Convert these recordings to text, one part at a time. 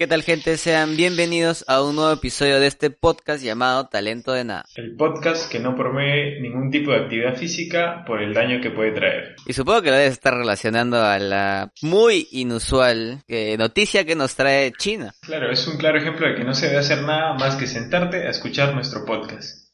¿Qué tal gente? Sean bienvenidos a un nuevo episodio de este podcast llamado Talento de Nada. El podcast que no promueve ningún tipo de actividad física por el daño que puede traer. Y supongo que lo debes estar relacionando a la muy inusual eh, noticia que nos trae China. Claro, es un claro ejemplo de que no se debe hacer nada más que sentarte a escuchar nuestro podcast.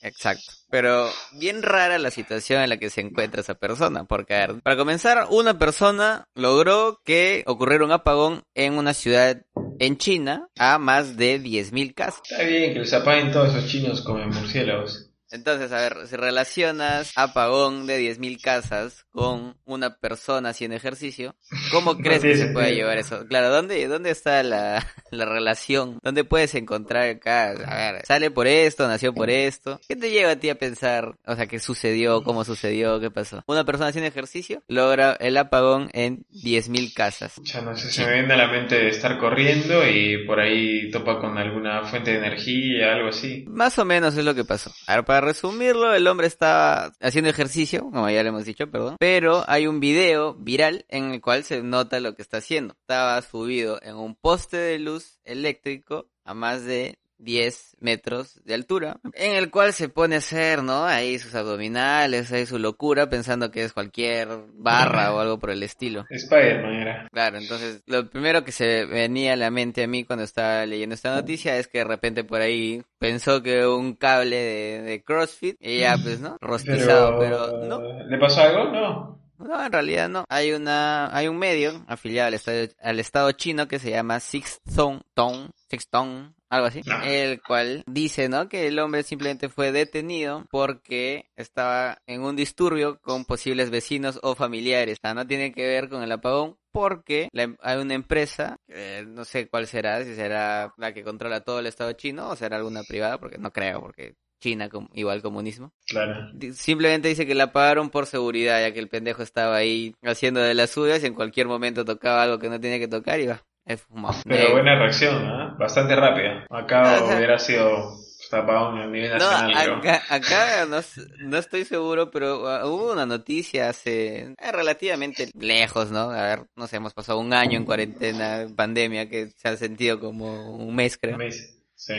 Exacto. Pero bien rara la situación en la que se encuentra esa persona, porque a ver, para comenzar, una persona logró que ocurriera un apagón en una ciudad en China a más de 10.000 casas. Está bien que les apaguen todos esos chinos como murciélagos. Entonces, a ver, si relacionas apagón de 10.000 casas con una persona haciendo ejercicio, ¿cómo No crees que se puede sentido. llevar eso? Claro, ¿dónde, dónde está la, la relación? ¿Dónde puedes encontrar acá? A ver, sale por esto, nació por esto. ¿Qué te lleva a ti a pensar, o sea, qué sucedió, cómo sucedió, qué pasó? Una persona haciendo ejercicio logra el apagón en 10.000 casas. Ya no sé, se me viene a la mente de estar corriendo y por ahí topa con alguna fuente de energía, algo así. Más o menos es lo que pasó. A ver, para resumirlo, el hombre estaba haciendo ejercicio, como ya le hemos dicho, perdón, pero hay un video viral en el cual se nota lo que está haciendo. Estaba subido en un poste de luz eléctrico a más de 10 metros de altura, en el cual se pone a hacer, ¿no? Ahí sus abdominales, ahí su locura, pensando que es cualquier barra o algo por el estilo. Spider-Man era. Claro, entonces lo primero que se venía a la mente a mí cuando estaba leyendo esta noticia es que de repente por ahí pensó que un cable de, de CrossFit y ya pues no, rostizado, pero, no, ¿Le pasó algo? No. no, en realidad no. Hay una, hay un medio afiliado al estado, al estado chino que se llama Six Tone, Tone, Six Tone, algo así, el cual dice, ¿no? Que el hombre simplemente fue detenido porque estaba en un disturbio con posibles vecinos o familiares. O sea, no tiene que ver con el apagón porque la em- hay una empresa, eh, no sé cuál será, si será la que controla todo el estado chino o será alguna privada, porque no creo, porque China com- igual comunismo. Claro. Simplemente dice que la pagaron por seguridad, ya que el pendejo estaba ahí haciendo de las suyas y en cualquier momento tocaba algo que no tenía que tocar y va, he fumado. Pero Eh, buena reacción, ¿ah? Bastante rápida. Acá hubiera sido tapado a nivel No, nacional, creo. acá, acá no, no estoy seguro, pero uh, hubo una noticia hace eh, relativamente lejos, ¿no? A ver, no sé, hemos pasado un año en cuarentena, en pandemia, que se ha sentido como un mes, creo. Me dice, Sí.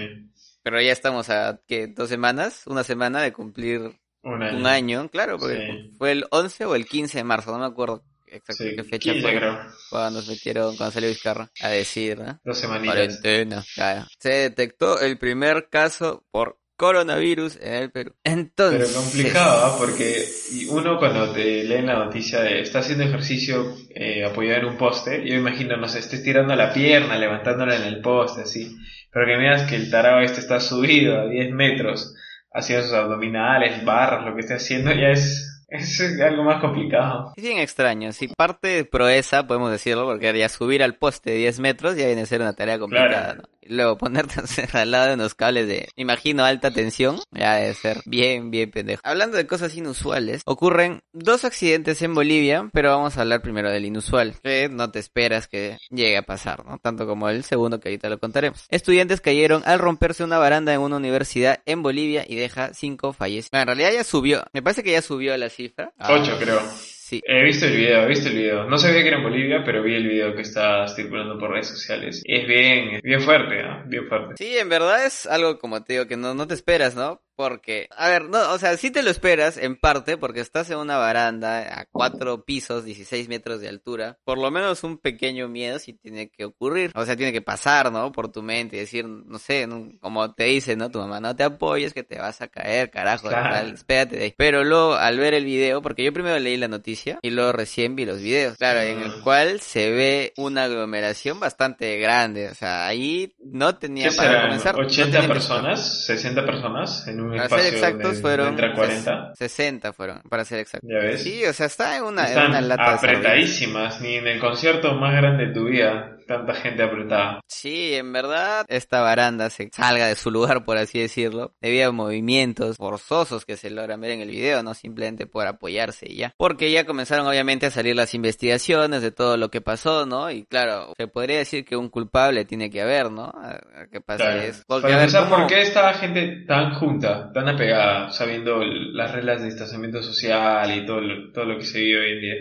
Pero ya estamos a, ¿qué? ¿Dos semanas? Una semana de cumplir Un año. un año, claro, porque Sí. fue el 11 o el 15 de marzo, no me acuerdo exacto Sí, qué fecha 15 fue. creo. cuando nos metieron, cuando salió Vizcarra a decir, ¿no? Dos semanitas. Cuarentena. Claro. Se detectó el primer caso por coronavirus en el Perú. Entonces. Pero complicado, ¿ah? porque uno cuando te leen la noticia de está haciendo ejercicio eh, apoyado en un poste, yo imagino, no sé, estés tirando la pierna, levantándola en el poste, así. Pero que veas que el tarado este está subido a 10 metros, haciendo sus abdominales, barras, lo que esté haciendo, ya es, es algo más complicado. Es bien extraño. Si parte de proeza, podemos decirlo, porque ya subir al poste de 10 metros ya viene a ser una tarea complicada, Claro. ¿no? Luego ponerte al lado de unos cables de, imagino, alta tensión, ya debe ser bien, bien pendejo. Hablando de cosas inusuales, ocurren dos accidentes en Bolivia, pero vamos a hablar primero del inusual, que no te esperas que llegue a pasar, ¿no? Tanto como el segundo que ahorita lo contaremos. Estudiantes cayeron al romperse una baranda en una universidad en Bolivia y deja cinco fallecidos. En realidad ya subió, me parece que ya subió la cifra. Ocho, creo. Sí, He visto el video, he visto el video. No sabía que era en Bolivia, pero vi el video que está circulando por redes sociales. Es bien, es bien fuerte, ¿ah? Bien fuerte. Sí, en verdad es algo como te digo que no, no te esperas, ¿no? Porque, a ver, no, o sea, sí te lo esperas en parte porque estás en una baranda a cuatro pisos, 16 metros de altura. Por lo menos un pequeño miedo sí tiene que ocurrir. O sea, tiene que pasar, ¿no? Por tu mente y decir, no sé, ¿no? como te dice, ¿no? Tu mamá, no te apoyes que te vas a caer, carajo, Claro. tal, espérate de ahí. Pero luego, al ver el video, porque yo primero leí la noticia y luego recién vi los videos, claro, en el Ah. cual se ve una aglomeración bastante grande. O sea, ahí no tenía ¿Qué para serán? comenzar. no ¿80 tenía que- personas? ¿60 personas? En un Para espacio ser exactos fueron entran 40. 60 fueron, para ser exactos. ¿Ya ves? Sí, o sea, está en una, en Están una lata apretadísimas. Ni en el concierto más grande de tu vida. Tanta gente apretada. Sí, en verdad, esta baranda se salga de su lugar, por así decirlo, debido a movimientos forzosos que se logran ver en el video, no simplemente por apoyarse y ya. Porque ya comenzaron obviamente a salir las investigaciones de todo lo que pasó, ¿no? Y claro, se podría decir que un culpable tiene que haber, ¿no? A- a que pase Claro. eso. Porque, Para a ver, empezar, ¿cómo- ¿por qué estaba gente tan junta, tan apegada, sabiendo las reglas de distanciamiento social y todo lo, todo lo que se vive hoy en día?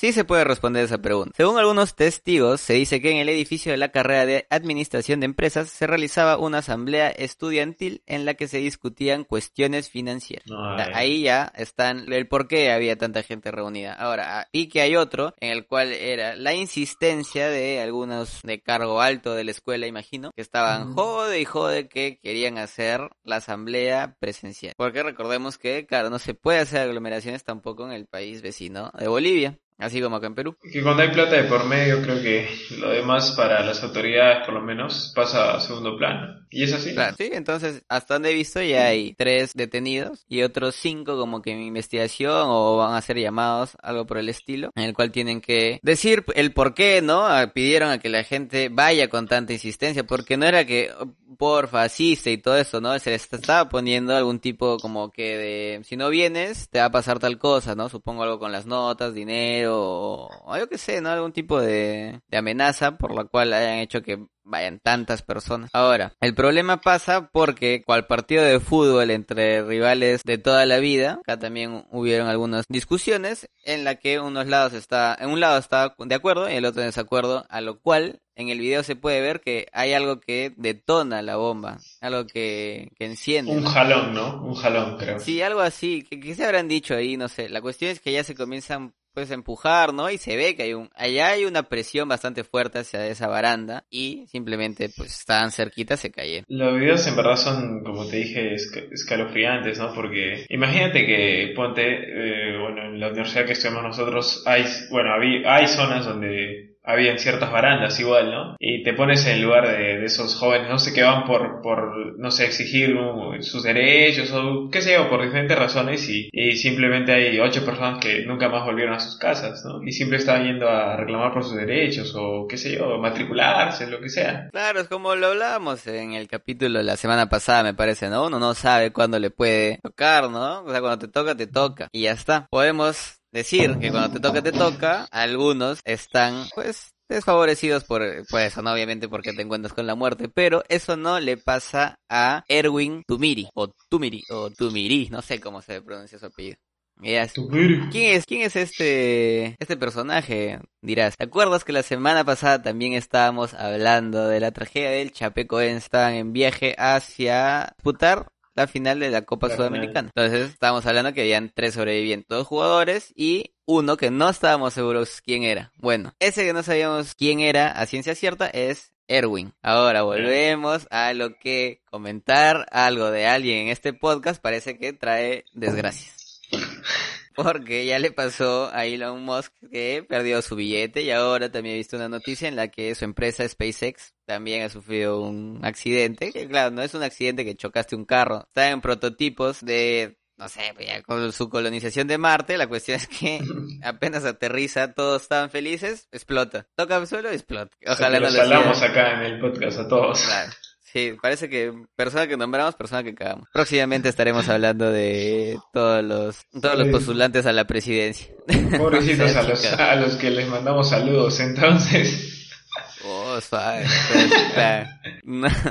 Sí se puede responder esa pregunta. Según algunos testigos, se dice que en el edificio de la carrera de Administración de Empresas se realizaba una asamblea estudiantil en la que se discutían cuestiones financieras. ahí ya están el por qué había tanta gente reunida. Ahora, y que hay otro en el cual era la insistencia de algunos de cargo alto de la escuela, imagino, que estaban jode y jode que querían hacer la asamblea presencial. Porque recordemos que, claro, no se puede hacer aglomeraciones tampoco en el país vecino de Bolivia. Así como acá en Perú. Que cuando hay plata de por medio, creo que lo demás para las autoridades, por lo menos, pasa a segundo plano. ¿Y es así? Claro, sí, entonces, hasta donde he visto, ya hay tres detenidos y otros cinco como que en investigación o van a ser llamados, algo por el estilo, en el cual tienen que decir el por qué, ¿no? Pidieron a que la gente vaya con tanta insistencia, porque no era que, por fascista y todo eso, ¿no? Se les estaba poniendo algún tipo como que de, si no vienes, te va a pasar tal cosa, ¿no? Supongo algo con las notas, dinero, o, yo qué sé, ¿no? Algún tipo de, de amenaza por la cual hayan hecho que vayan tantas personas. Ahora, el problema pasa porque cual partido de fútbol entre rivales de toda la vida, acá también hubieron algunas discusiones en la que unos lados está, en un lado está de acuerdo y el otro en desacuerdo, a lo cual en el video se puede ver que hay algo que detona la bomba, algo que, que enciende. Un jalón, ¿no? Un jalón, creo. Sí, algo así. ¿Qué, se habrán dicho ahí? No sé. La cuestión es que ya se comienzan empujar, ¿no? Y se ve que hay un, allá hay una presión bastante fuerte hacia esa baranda y simplemente pues estaban cerquitas, se cayeron. Los videos en verdad son, como te dije, escalofriantes, ¿no? Porque imagínate que ponte, eh, bueno, en la universidad que estudiamos nosotros hay, bueno, hay zonas donde habían ciertas barandas igual, ¿no? Y te pones en el lugar de, esos jóvenes, no sé, que van por, por no sé, exigir sus derechos o qué sé yo, por diferentes razones y, y, simplemente hay ocho personas que nunca más volvieron a sus casas, ¿no? Y siempre estaban yendo a reclamar por sus derechos o qué sé yo, matricularse, lo que sea. Claro, es como lo hablábamos en el capítulo la semana pasada, me parece, ¿no? Uno no sabe cuándo le puede tocar, ¿no? O sea, cuando te toca, te toca. Y ya está. Podemos decir que cuando te toca, te toca, algunos están, pues, desfavorecidos por, por eso, ¿no? Obviamente porque te encuentras con la muerte, pero eso no le pasa a Erwin Tumiri, o Tumiri, o Tumiri, no sé cómo se pronuncia su apellido. ¿Quién es, quién es este, este personaje? Dirás, ¿te acuerdas que la semana pasada también estábamos hablando de la tragedia del Chapeco Estaban en viaje hacia Putar la final de la Copa Sudamericana. Entonces estábamos hablando que habían tres sobrevivientes, dos jugadores y uno que no estábamos seguros quién era. Bueno, ese que no sabíamos quién era a ciencia cierta es Erwin. Ahora volvemos a lo que comentar algo de alguien en este podcast parece que trae desgracias. Porque ya le pasó a Elon Musk que perdió su billete y ahora también he visto una noticia en la que su empresa SpaceX también ha sufrido un accidente. Que claro, no es un accidente que chocaste un carro. Está en prototipos de no sé, pues con su colonización de Marte, la cuestión es que apenas aterriza, todos estaban felices, explota. Toca el suelo, explota. Ojalá o sea, lo acá en el podcast a todos. Claro. Sí, parece que persona que nombramos, persona que cagamos. Próximamente estaremos hablando de todos los todos los postulantes a la presidencia. Pobrecitos a los, a los que les mandamos saludos, entonces. Oh, suave.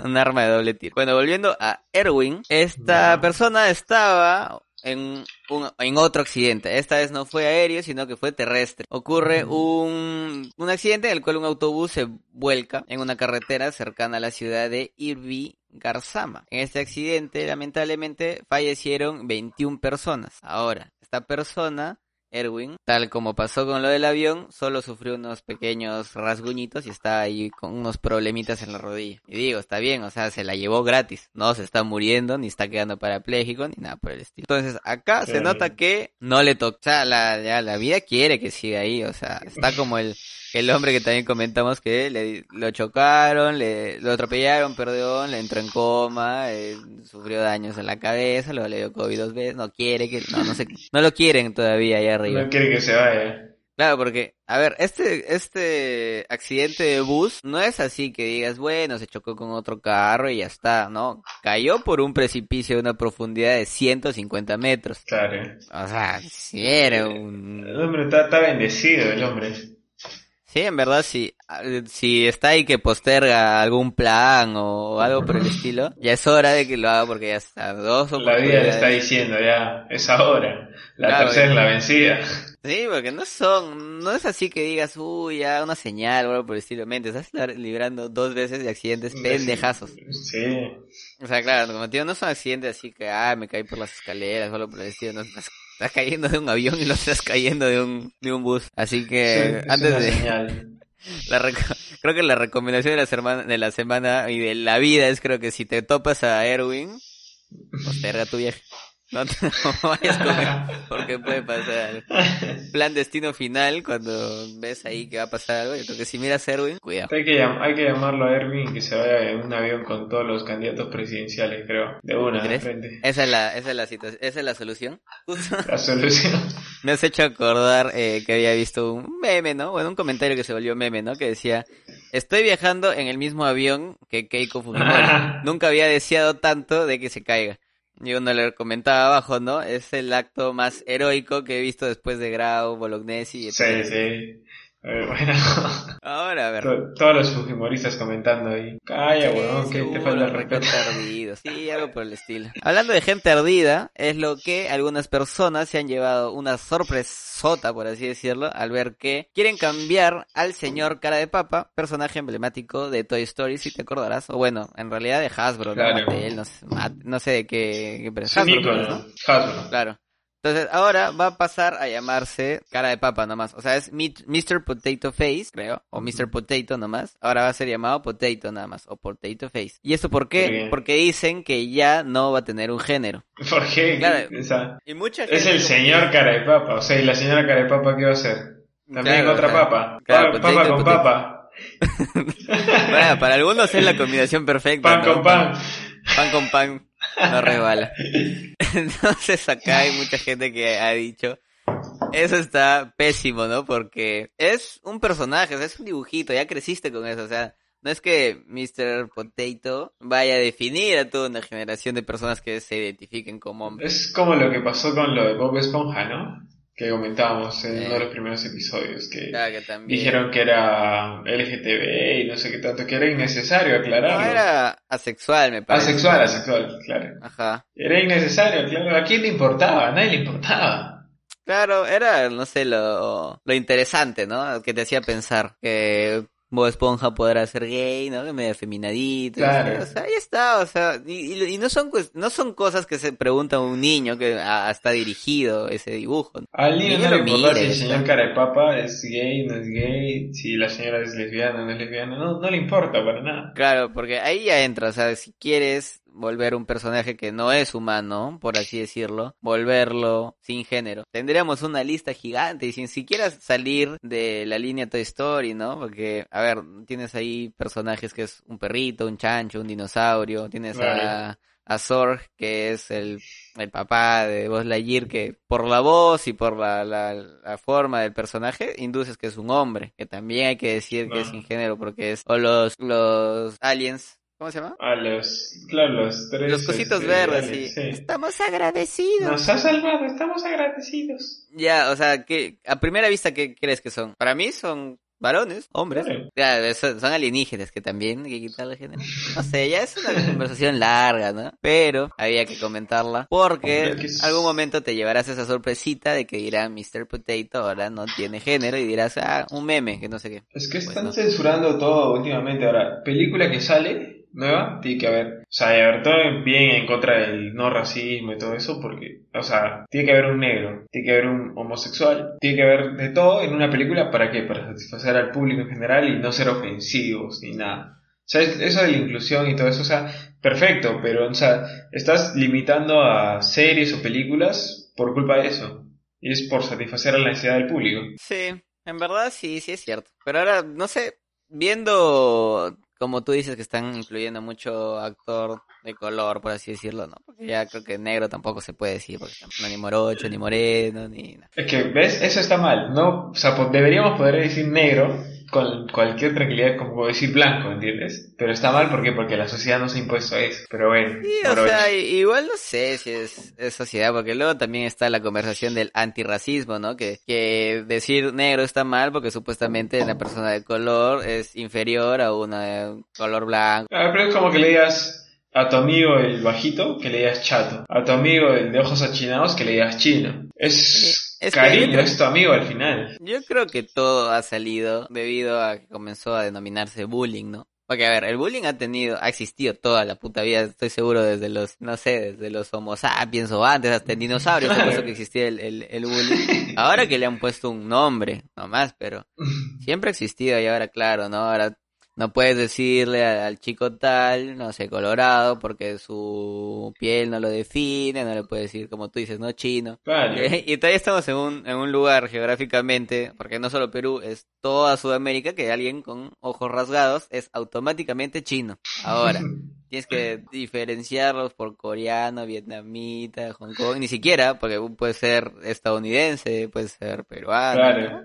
un arma de doble tiro. Bueno, volviendo a Erwin, esta persona estaba en, un, en otro accidente. Esta vez no fue aéreo, sino que fue terrestre. Ocurre un, un accidente en el cual un autobús se vuelca en una carretera cercana a la ciudad de Irvi Garzama. En este accidente, lamentablemente, fallecieron 21 personas. Ahora, esta persona Erwin, tal como pasó con lo del avión, solo sufrió unos pequeños rasguñitos y está ahí con unos problemitas en la rodilla. Y digo, está bien, o sea, se la llevó gratis, no se está muriendo, ni está quedando parapléjico, ni nada por el estilo. Entonces, acá se nota que no le toca, o sea, la, ya, la vida quiere que siga ahí, o sea, está como el el hombre que también comentamos que le, lo chocaron, le, lo atropellaron, perdón, le entró en coma, eh, sufrió daños en la cabeza, luego le dio COVID dos veces, no quiere que, no, no sé, no lo quieren todavía allá arriba. No quiere que se vaya. Claro, porque, a ver, este, este accidente de bus no es así que digas, bueno, se chocó con otro carro y ya está, ¿no? Cayó por un precipicio de una profundidad de 150 metros. Claro. O sea, si era un... El hombre está, está bendecido, el hombre. Sí, en verdad, si, si está ahí que posterga algún plan o algo por el estilo, ya es hora de que lo haga porque ya está dos La vida le está diciendo, ya, es ahora. La tercera es la vencida. Sí, porque no son, no es así que digas, uy, ya una señal o algo por el estilo. Mente, estás librando dos veces de accidentes pendejazos. Sí. O sea, claro, como tío, no son accidentes así que, ah, me caí por las escaleras o algo por el estilo. No, estás, cayendo de un avión y no estás cayendo de un, de un bus. Así que, Sí, antes de... señal. La reco- creo que la recomendación de la, semana, de la semana y de la vida es creo que si te topas a Erwin, posterga a tu viaje. No te vayas con él, porque puede pasar. Plan destino final, cuando ves ahí que va a pasar algo, yo creo que si miras a Erwin, cuidado. Hay que, hay que llamarlo a Erwin que se vaya en un avión con todos los candidatos presidenciales, creo. De una, de frente. Esa es la, esa es la situación, esa es la solución. La solución. me has hecho acordar eh, que había visto un meme, ¿no? Bueno, un comentario que se volvió meme, ¿no? Que decía, estoy viajando en el mismo avión que Keiko Fujimori. Nunca había deseado tanto de que se caiga. Y uno le comentaba abajo, ¿no? Es el acto más heroico que he visto después de Grau, Bolognesi y Sí, sí. Eh, bueno, Ahora, a ver. to- todos los fujimoristas comentando ahí. Calla, weón, que te falta el respeto. ardido. Sí, algo por el estilo. Hablando de gente ardida, es lo que algunas personas se han llevado una sorpresota, por así decirlo, al ver que quieren cambiar al señor cara de papa, personaje emblemático de Toy Story, si te acordarás. O bueno, en realidad de Hasbro, ¿no? Claro. Mattel, no sé, no sé de qué, qué pero Hasbro, ¿no? Hasbro. Claro. Entonces, ahora va a pasar a llamarse cara de papa nomás. O sea, es Mr. Potato Face, creo. O Mr. Potato nomás. Ahora va a ser llamado Potato nada más. O Potato Face. ¿Y esto por qué? ¿Por qué? Porque dicen que ya no va a tener un género. ¿Por qué? Claro. O sea, Y mucha gente... es el señor que- cara de papa. O sea, ¿y la señora cara de papa qué va a hacer? También Claro, otra papa. claro, Pa- potato, papa con potato. papa. Bueno, para algunos es la combinación perfecta. Pan ¿no? con pan. Pan con pan. No resbala. Entonces acá hay mucha gente que ha dicho... Eso está pésimo, ¿no? Porque es un personaje, o sea, es un dibujito, ya creciste con eso, o sea, no es que Mr. Potato vaya a definir a toda una generación de personas que se identifiquen como hombres. Es como lo que pasó con lo de Bob Esponja, ¿no? Que comentábamos en uno de los primeros episodios, que Claro que también... dijeron que era LGTB y no sé qué tanto, que era innecesario No, aclararlo. era asexual, me parece. Asexual, asexual, claro. Ajá. Era innecesario, claro. ¿A quién le importaba? A nadie le importaba. Claro, era, no sé, lo, lo interesante, ¿no? Que te hacía pensar que Bob Esponja podrá ser gay, ¿no? Que medio afeminadito. Claro. O sea, ahí está, o sea, y, y- y no son no son cosas que se pregunta un niño que ah, está dirigido ese dibujo. Al niño no le importa si el señor cara de papa es gay, no es gay, si la señora es lesbiana, no es lesbiana, no, no le importa para nada. Claro, porque ahí ya entra, o sea, si quieres volver un personaje que no es humano, por así decirlo, volverlo sin género. Tendríamos una lista gigante y sin siquiera salir de la línea Toy Story, ¿no? Porque, a ver, tienes ahí personajes que es un perrito, un chancho, un dinosaurio, tienes a, Vale. a Zorg, que es el, el papá de Buzz Lightyear, que por la voz y por la, la, la forma del personaje induces que es un hombre, que también hay que decir que es sin género porque es, o los, los aliens, ¿cómo se llama? A los, claro, los tres. Los cositos este, verdes, sí. Estamos agradecidos. Nos ha salvado, estamos agradecidos. Ya, o sea, que a primera vista, ¿qué crees que son? Para mí son varones, hombres. Claro. Ya, son, son alienígenas que también hay que quitarle género. No sé, ya es una conversación larga, ¿no? Pero había que comentarla porque es- algún momento te llevarás esa sorpresita de que dirán Mr. Potato ahora no tiene género y dirás, ah, un meme, que no sé qué. Es que están Bueno. censurando todo últimamente. Ahora, película que sale nueva, tiene que haber. O sea, de haber todo bien en contra del no racismo y todo eso, porque, o sea, tiene que haber un negro, tiene que haber un homosexual, tiene que haber de todo en una película. ¿Para qué? Para satisfacer al público en general y no ser ofensivos ni nada. O sea, es- eso de la inclusión y todo eso, o sea, perfecto, pero, o sea, estás limitando a series o películas por culpa de eso. Y es por satisfacer a la necesidad del público. Sí, en verdad sí, sí es cierto. Pero ahora, no sé, viendo como tú dices que están incluyendo mucho actor de color, por así decirlo, ¿no? Porque ya creo que negro tampoco se puede decir, porque no ni morocho, ni moreno, ni nada. Es que, ¿ves? Eso está mal, ¿no? O sea, po- deberíamos poder decir negro con cualquier tranquilidad, como decir blanco, ¿entiendes? Pero está mal, ¿por qué? Porque la sociedad no se ha impuesto eso. Pero bueno, Sí, o sea, igual no sé si es, es sociedad, porque luego también está la conversación del antirracismo, ¿no? Que, que decir negro está mal porque supuestamente una persona de color es inferior a una de color blanco. Ah, pero es como que le digas a tu amigo el bajito, que le digas chato. A tu amigo el de ojos achinados, que le digas chino. Es es cariño, es tu amigo al final. Yo creo que todo ha salido debido a que comenzó a denominarse bullying, ¿no? Porque, a ver, el bullying ha tenido, ha existido toda la puta vida, estoy seguro, desde los, no sé, desde los homo sapiens o antes, hasta en dinosaurios, eso que existía el, el, el, bullying. Ahora que le han puesto un nombre, nomás, pero siempre ha existido y ahora, claro, ¿no? Ahora no puedes decirle al, chico tal, no sé, colorado, porque su piel no lo define, no le puedes decir como tú dices, no chino. Y todavía estamos en un, en un lugar geográficamente, porque no solo Perú, es toda Sudamérica, que alguien con ojos rasgados es automáticamente chino. Ahora, tienes que diferenciarlos por coreano, vietnamita, Hong Kong, ni siquiera, porque puede ser estadounidense, puede ser peruano. Claro.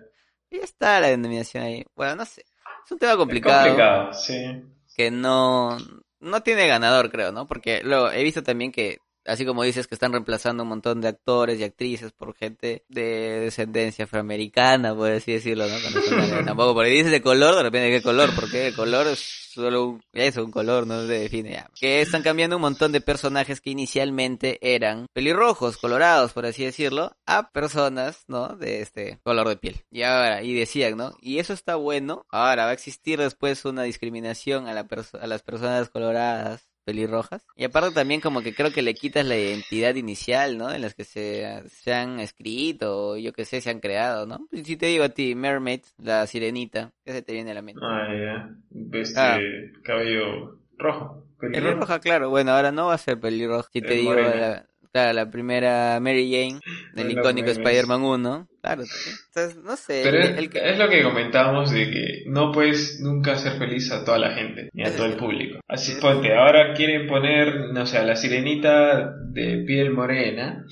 Y está la denominación ahí. Bueno, no sé. Es un tema complicado. sí. Que no, no tiene ganador, creo, ¿no? Porque luego he visto también que así como dices que están reemplazando un montón de actores y actrices por gente de descendencia afroamericana, por así decirlo, ¿no? tampoco, porque dices de color, de repente, ¿qué color? Porque el color es solo un, eso, un color, no se define ya. Que están cambiando un montón de personajes que inicialmente eran pelirrojos, colorados, por así decirlo, a personas, ¿no? De este color de piel. Y ahora, y decían, ¿no? Y eso está bueno. Ahora va a existir después una discriminación a, la a las personas coloradas pelirrojas. Y aparte también como que creo que le quitas la identidad inicial, ¿no? En las que se, se han escrito, o yo que sé, se han creado, ¿no? Si te digo a ti, Mermaid, la sirenita, ¿qué se te viene a la mente? Ah, ya. Este ah. cabello rojo. Pelirroja, claro. Bueno, ahora no va a ser pelirroja. Si te digo la, Claro, la primera Mary Jane del icónico Spider-Man 1. Claro, entonces, no sé. Pero es, lo que comentábamos de que no puedes nunca hacer feliz a toda la gente, ni a todo el público. Así ponte, ahora quieren poner, no sé, a la sirenita de piel morena.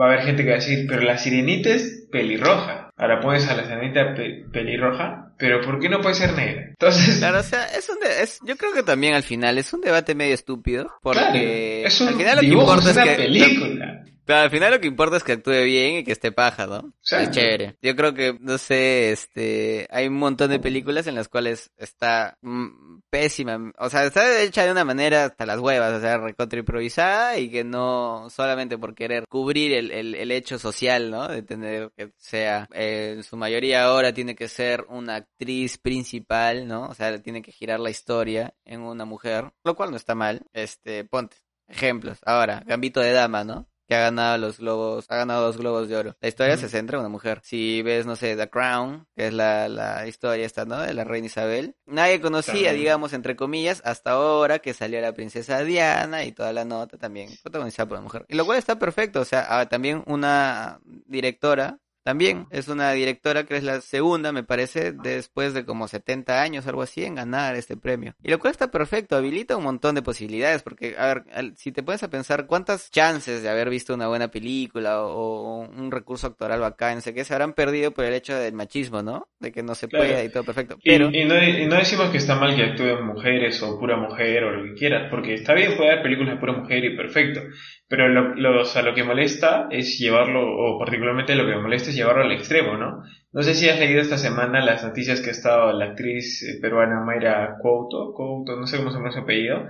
Va a haber gente que va a decir, pero la sirenita es pelirroja. Ahora pones a la sirenita pelirroja pero ¿por qué no puede ser negra? Entonces... Claro, o sea, es un es, yo creo que también al final es un debate medio estúpido, porque es un al final lo que importa es, que película. Pero al final lo que importa es que actúe bien y que esté paja, ¿no? Es chévere. Yo creo que, no sé, este, hay un montón de películas en las cuales está mm, pésima. O sea, está hecha de una manera hasta las huevas, o sea, recontra improvisada y que no solamente por querer cubrir el, el, el hecho social, ¿no? De tener que sea, eh, en su mayoría ahora tiene que ser una actriz principal, ¿no? O sea, tiene que girar la historia en una mujer, lo cual no está mal. Este, ponte. Ejemplos. Ahora, Gambito de Dama, ¿no? Que ha ganado los globos, ha ganado dos globos de oro. La historia se centra en una mujer. Si ves, no sé, The Crown, que es la, la historia esta, ¿no? De la reina Isabel. Nadie conocía, digamos, entre comillas, hasta ahora que salió la princesa Diana y toda la nota también protagonizada por una mujer. Y lo cual está perfecto, o sea, ah, también una directora también es una directora que es la segunda, me parece, después de como 70 años, algo así, en ganar este premio. Y lo cual está perfecto, habilita un montón de posibilidades, porque, a ver, si te pones a pensar cuántas chances de haber visto una buena película o, un recurso actoral bacán, no sé qué, se habrán perdido por el hecho del machismo, ¿no? De que no se puede y todo perfecto. Pero... Y, no, no, decimos que está mal que actúen mujeres o pura mujer o lo que quieras, porque está bien, puede haber películas de pura mujer y perfecto. Pero lo, lo, o sea, lo que molesta es llevarlo, o particularmente lo que me molesta es llevarlo al extremo, ¿no? No sé si has leído esta semana las noticias que ha estado la actriz eh, peruana Mayra Couto, Couto, no sé cómo se llama su apellido,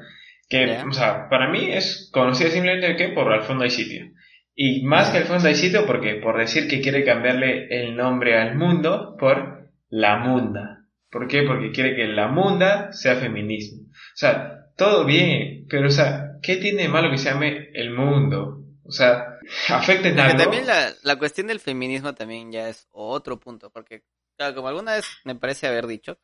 que, o sea, para mí es conocida simplemente que por Al fondo hay sitio. Y más que Al fondo hay sitio, porque por decir que quiere cambiarle el nombre al mundo por La Munda. ¿Por qué? Porque quiere que La Munda sea feminismo. O sea, todo bien, pero o sea, ¿qué tiene de malo que se llame el mundo? O sea, afecta en algo. También la, la cuestión del feminismo también ya es otro punto, porque, claro, como alguna vez me parece haber dicho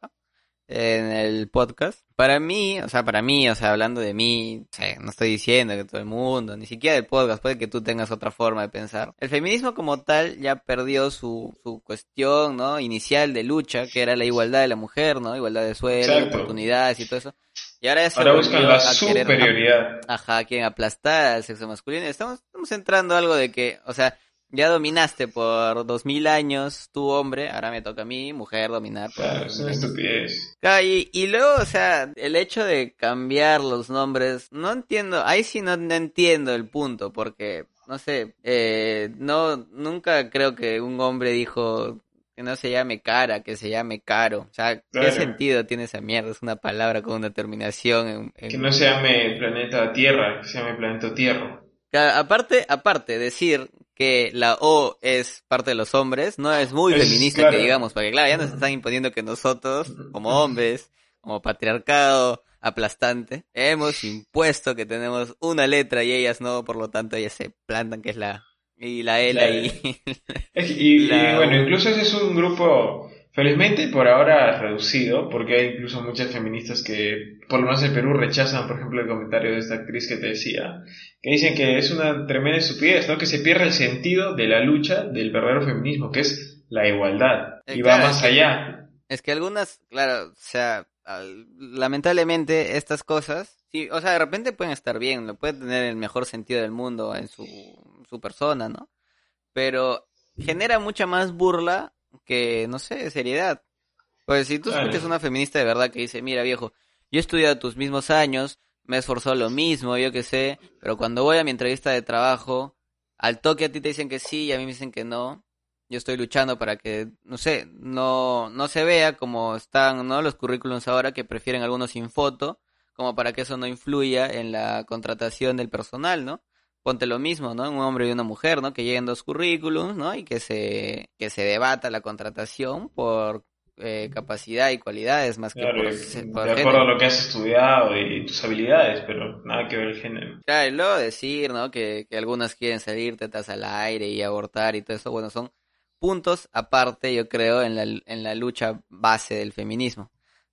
en el podcast, para mí, o sea, para mí, o sea, hablando de mí, no estoy diciendo que todo el mundo, ni siquiera el podcast, puede que tú tengas otra forma de pensar. El feminismo como tal ya perdió su, su cuestión, ¿no? Inicial de lucha, que era la igualdad de la mujer, ¿no? Igualdad de sueldo, oportunidades y todo eso. Y ahora ya se ahora buscan la superioridad. ajá, quieren aplastar al sexo masculino. Estamos, estamos entrando algo de que, o sea, ya dominaste por dos mil años tu hombre, ahora me toca a mí, mujer, dominar. Claro, es una estupidez. Y, y, luego, o sea, el hecho de cambiar los nombres, no entiendo, ahí sí no, entiendo el punto, porque, no sé, eh, no, nunca creo que un hombre dijo, que no se llame cara, que se llame caro. O sea, ¿qué sentido tiene esa mierda? Es una palabra con una terminación en, Que no se llame planeta Tierra, que se llame planeta Tierra. Aparte, aparte, decir que la O es parte de los hombres, no es muy Es, feminista claro. que digamos, porque claro, ya nos están imponiendo que nosotros, como hombres, como patriarcado aplastante, hemos impuesto que tenemos una letra y ellas no, por lo tanto ellas se plantan que es la y la L Claro. y bueno, incluso ese es un grupo, felizmente por ahora reducido, porque hay incluso muchas feministas que, por lo menos en Perú, rechazan, por ejemplo, el comentario de esta actriz que te decía, que dicen que es una tremenda estupidez, ¿no? Que se pierde el sentido de la lucha del verdadero feminismo, que es la igualdad, Eh, y va más es que- allá. Es que algunas, claro, o sea, lamentablemente estas cosas, sí, o sea, de repente pueden estar bien, lo puede tener el mejor sentido del mundo en su, su persona, ¿no? Pero genera mucha más burla que, no sé, seriedad. Pues si tú escuchas una feminista de verdad que dice, mira viejo, yo he estudiado tus mismos años, me he esforzado lo mismo, yo qué sé, pero cuando voy a mi entrevista de trabajo, al toque a ti te dicen que sí y a mí me dicen que no. Yo estoy luchando para que, no sé, no, no se vea como están, ¿no? Los currículums ahora que prefieren algunos sin foto, como para que eso no influya en la contratación del personal, ¿no? Ponte lo mismo, ¿no? Un hombre y una mujer, ¿no? Que lleguen dos currículums, ¿no? Y que se, que se debata la contratación por eh, capacidad y cualidades más que por, de acuerdo género. a lo que has estudiado y tus habilidades, pero nada que ver el género. Claro, y luego decir, ¿no? Que, que algunas quieren salir tetas al aire y abortar y todo eso, bueno, son puntos aparte, yo creo, en la, en la lucha base del feminismo.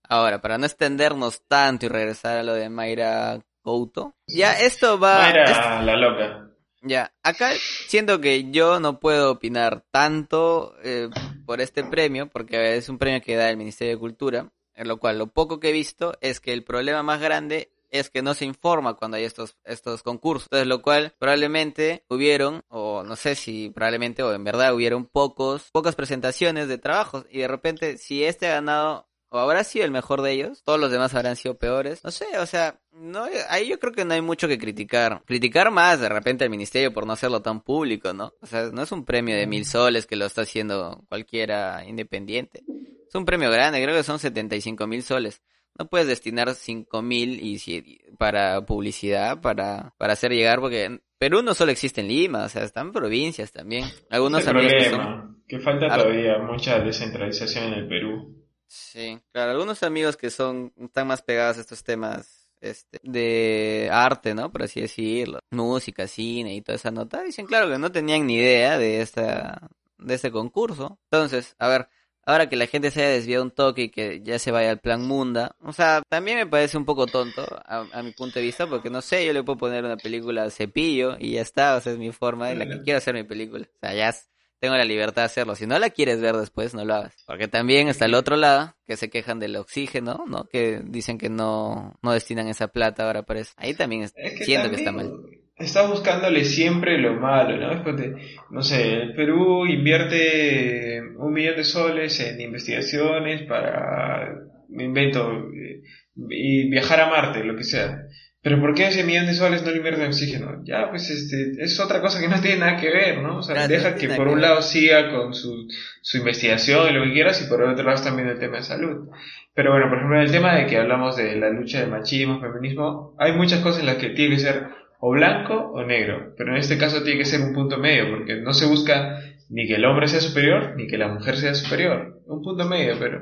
Ahora, para no extendernos tanto y regresar a lo de Mayra Couto, ya esto va... Mayra, esto- la loca. ya, acá siento que yo no puedo opinar tanto eh, por este premio, porque es un premio que da el Ministerio de Cultura, en lo cual lo poco que he visto es que el problema más grande es que no se informa cuando hay estos, estos concursos. Entonces, lo cual probablemente hubieron, o no sé si probablemente o en verdad hubieron pocos, pocas presentaciones de trabajos, y de repente si este ha ganado o habrá sido el mejor de ellos, todos los demás habrán sido peores. No sé, o sea, no, ahí yo creo que no hay mucho que criticar. Criticar más de repente al ministerio por no hacerlo tan público, ¿no? O sea, no es un premio de mil soles que lo está haciendo cualquiera independiente. Es un premio grande, creo que son 75 mil soles. No puedes destinar 5 mil y si- para publicidad, para, para hacer llegar, porque Perú no solo existe en Lima, o sea, están provincias también. Algunos que son problema, que falta Ar- todavía mucha descentralización en el Perú. Sí, claro, algunos amigos que son, están más pegados a estos temas este, de arte, ¿no? Por así decirlo, música, cine y toda esa nota, dicen claro que no tenían ni idea de esta, de este concurso. Entonces, a ver, ahora que la gente se haya desviado un toque y que ya se vaya al plan Munda, o sea, también me parece un poco tonto a, a mi punto de vista, porque no sé, yo le puedo poner una película Cepillo y ya está, o sea, es mi forma en la que quiero hacer mi película. O sea, ya tengo la libertad de hacerlo. Si no la quieres ver después, no lo hagas. Porque también está el otro lado, que se quejan del oxígeno, ¿no? Que dicen que no, no destinan esa plata ahora para eso. Ahí también es- que siento que está mal. Está buscándole siempre lo malo, ¿no? De- no sé, el Perú invierte un millón de soles en investigaciones para, me invento, eh, y viajar a Marte, lo que sea. Pero ¿por qué ese millón de soles no lo invierte en oxígeno? Ya, pues este, es otra cosa que no tiene nada que ver, ¿no? O sea, deja no que por un lado siga con su, su investigación y lo que quieras, y por el otro lado viendo el tema de salud. Pero bueno, por ejemplo, en el tema de que hablamos de la lucha de machismo, feminismo, hay muchas cosas en las que tiene que ser o blanco o negro, pero en este caso tiene que ser un punto medio, porque no se busca ni que el hombre sea superior, ni que la mujer sea superior, un punto medio, pero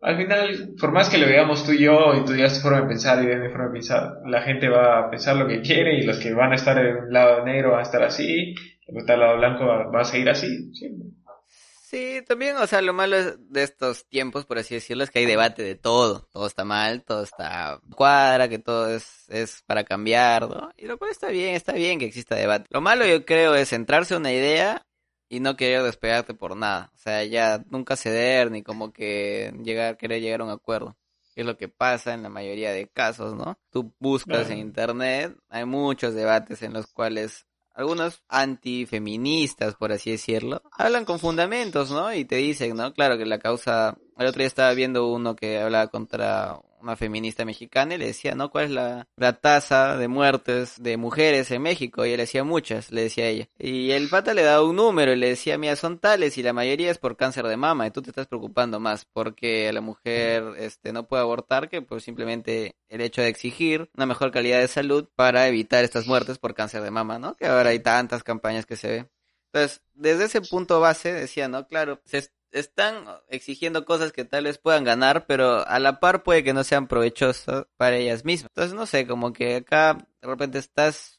al final, por más que lo veamos tú y yo, y tú digas tu forma de pensar y yo mi forma de pensar, la gente va a pensar lo que quiere, y los que van a estar en un lado negro van a estar así, los que están al lado blanco va, a seguir así, siempre. Sí, también, o sea, lo malo de estos tiempos, por así decirlo, es que hay debate de todo. Todo está mal, todo está cuadra, que todo es, es para cambiar, ¿no? Y lo cual está bien, está bien que exista debate. Lo malo yo creo es centrarse en una idea y no querer despegarte por nada. O sea, ya nunca ceder ni como que llegar, querer llegar a un acuerdo. Que es lo que pasa en la mayoría de casos, ¿no? Tú buscas Claro. en internet, hay muchos debates en los cuales algunos antifeministas, por así decirlo, hablan con fundamentos, ¿no? Y te dicen, ¿no? Claro que la causa... El otro día estaba viendo uno que hablaba contra una feminista mexicana y le decía, ¿no? ¿Cuál es la, la tasa de muertes de mujeres en México? Y él decía muchas, le decía ella. Y el pata le daba un número y le decía, mira, son tales y la mayoría es por cáncer de mama y tú te estás preocupando más porque la mujer este, no puede abortar que pues simplemente el hecho de exigir una mejor calidad de salud para evitar estas muertes por cáncer de mama, ¿no? Que ahora hay tantas campañas que se ve. Entonces, desde ese punto base decía, ¿no? Claro, se están exigiendo cosas que tal vez puedan ganar, pero a la par puede que no sean provechosas para ellas mismas. Entonces, no sé, como que acá de repente estás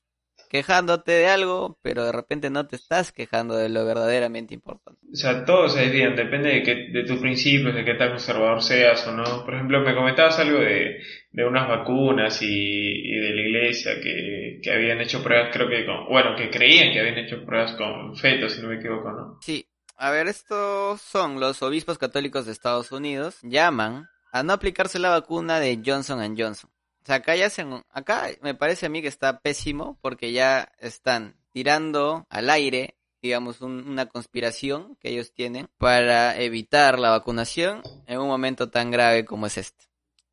quejándote de algo, pero de repente no te estás quejando de lo verdaderamente importante. O sea, todo se desvían, depende de, que, de tus principios, de qué tan conservador seas o no. Por ejemplo, me comentabas algo de, de unas vacunas y, y, de la iglesia que, que habían hecho pruebas, creo que con, bueno, que creían que habían hecho pruebas con fetos, si no me equivoco, ¿no? Sí, a ver, estos son los obispos católicos de Estados Unidos, llaman a no aplicarse la vacuna de Johnson Johnson sea, acá ya acá me parece a mí que está pésimo porque ya están tirando al aire, digamos, una conspiración que ellos tienen para evitar la vacunación en un momento tan grave como es este.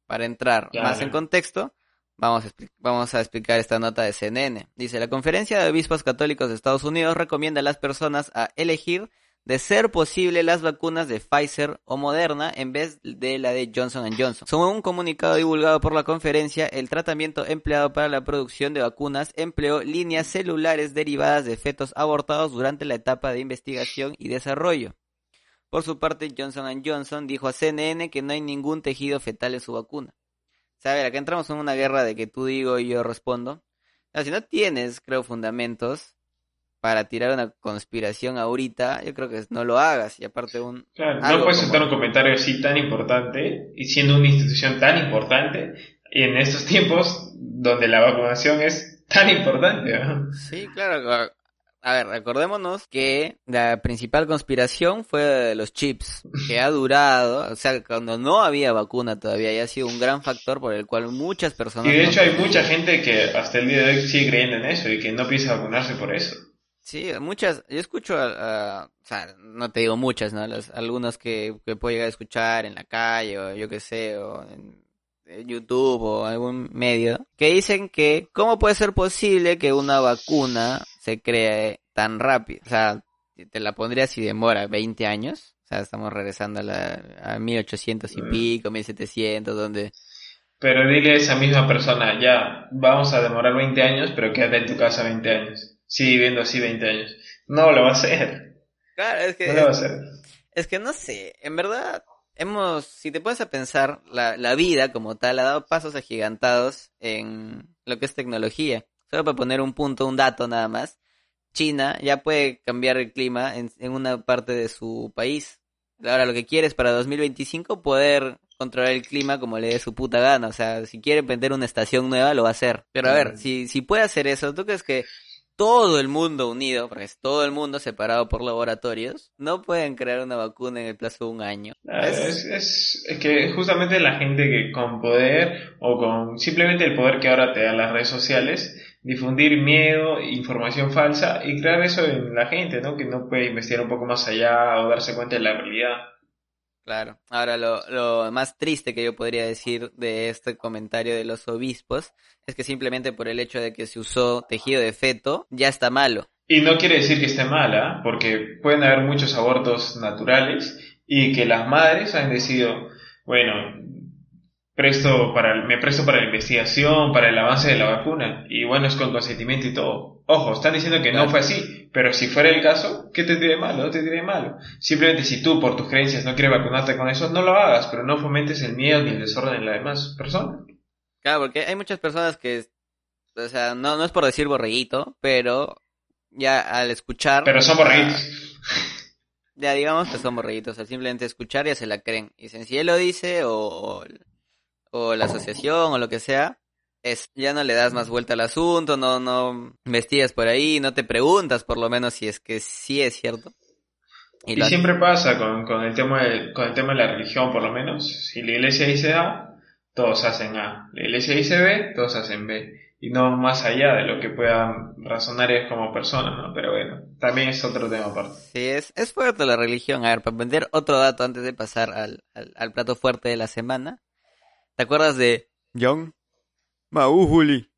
Para entrar más en contexto, Vamos a, vamos a explicar esta nota de CNN. Dice, la Conferencia de Obispos Católicos de Estados Unidos recomienda a las personas a elegir de ser posible las vacunas de Pfizer o Moderna en vez de la de Johnson Johnson. Según un comunicado divulgado por la conferencia, el tratamiento empleado para la producción de vacunas empleó líneas celulares derivadas de fetos abortados durante la etapa de investigación y desarrollo. Por su parte, Johnson Johnson dijo a CNN que no hay ningún tejido fetal en su vacuna. O acá entramos en una guerra de que tú digo y yo respondo. si no tienes, creo, fundamentos, para tirar una conspiración ahorita, yo creo que no lo hagas. Y aparte un... Claro, no puedes soltar un comentario así tan importante y siendo una institución tan importante y en estos tiempos donde la vacunación es tan importante. Sí, claro. A ver, recordémonos que la principal conspiración fue de los chips, que ha durado, o sea, cuando no había vacuna todavía, y ha sido un gran factor por el cual muchas personas... Y de hecho hay mucha gente que hasta el día de hoy sigue creyendo en eso y que no piensa vacunarse por eso. Sí, muchas, yo escucho, a, o sea, no te digo muchas, ¿no? Los, algunos que, que puedo llegar a escuchar en la calle o yo qué sé, o en, YouTube o algún medio, que dicen que cómo puede ser posible que una vacuna se cree tan rápido. O sea, te la pondría si demora 20 años. O sea, estamos regresando a, la, a 1800 y mm. pico, 1700, donde... Pero dile a esa misma persona, ya, vamos a demorar 20 años, pero quédate en tu casa 20 años sigue viviendo así 20 años. No lo va a hacer. Claro, es que. No lo va a hacer. Es que no sé, en verdad, hemos, si te pones a pensar, la, la vida como tal ha dado pasos agigantados en lo que es tecnología. Solo para poner un punto, un dato nada más. China ya puede cambiar el clima en, en una parte de su país. Ahora lo que quiere es para 2025 poder controlar el clima como le dé su puta gana. O sea, si quiere vender una estación nueva, lo va a hacer. Pero a ver, mm. si, si puede hacer eso, ¿tú crees que todo el mundo unido, porque es todo el mundo separado por laboratorios, no pueden crear una vacuna en el plazo de un año. Ah, es, es, es, que justamente la gente que con poder o con simplemente el poder que ahora te dan las redes sociales, difundir miedo, información falsa y crear eso en la gente, ¿no? Que no puede investigar un poco más allá o darse cuenta de la realidad. Claro. Ahora, lo, lo más triste que yo podría decir de este comentario de los obispos es que simplemente por el hecho de que se usó tejido de feto, ya está malo. Y no quiere decir que esté mala, porque pueden haber muchos abortos naturales y que las madres han decidido, bueno, presto para, me presto para la investigación, para el avance de la vacuna, y bueno, es con consentimiento y todo. Ojo, están diciendo que no fue así, pero si fuera el caso, ¿qué te diré malo? No te diré malo. Simplemente si tú, por tus creencias, no quieres vacunarte con eso, no lo hagas, pero no fomentes el miedo ni el desorden en las demás personas. Claro, porque hay muchas personas que, o sea, no, no es por decir borreguito, pero ya al escuchar... Pero son borreguitos. Ya digamos que son borreguitos, o sea, simplemente escuchar ya se la creen. Y si él lo dice o o la asociación o lo que sea, es ya no le das más vuelta al asunto, no no investigas por ahí, no te preguntas por lo menos si es que sí es cierto. Y, siempre pasa con, con, el tema de, con el tema de la religión por lo menos, si la iglesia dice A, todos hacen A, la iglesia dice B, todos hacen B y no más allá de lo que puedan razonar es como personas, ¿no? Pero bueno, también es otro tema aparte. Sí, es, es fuerte la religión. A ver, para vender otro dato antes de pasar al, al, al plato fuerte de la semana. ¿Te acuerdas de John Maújuli?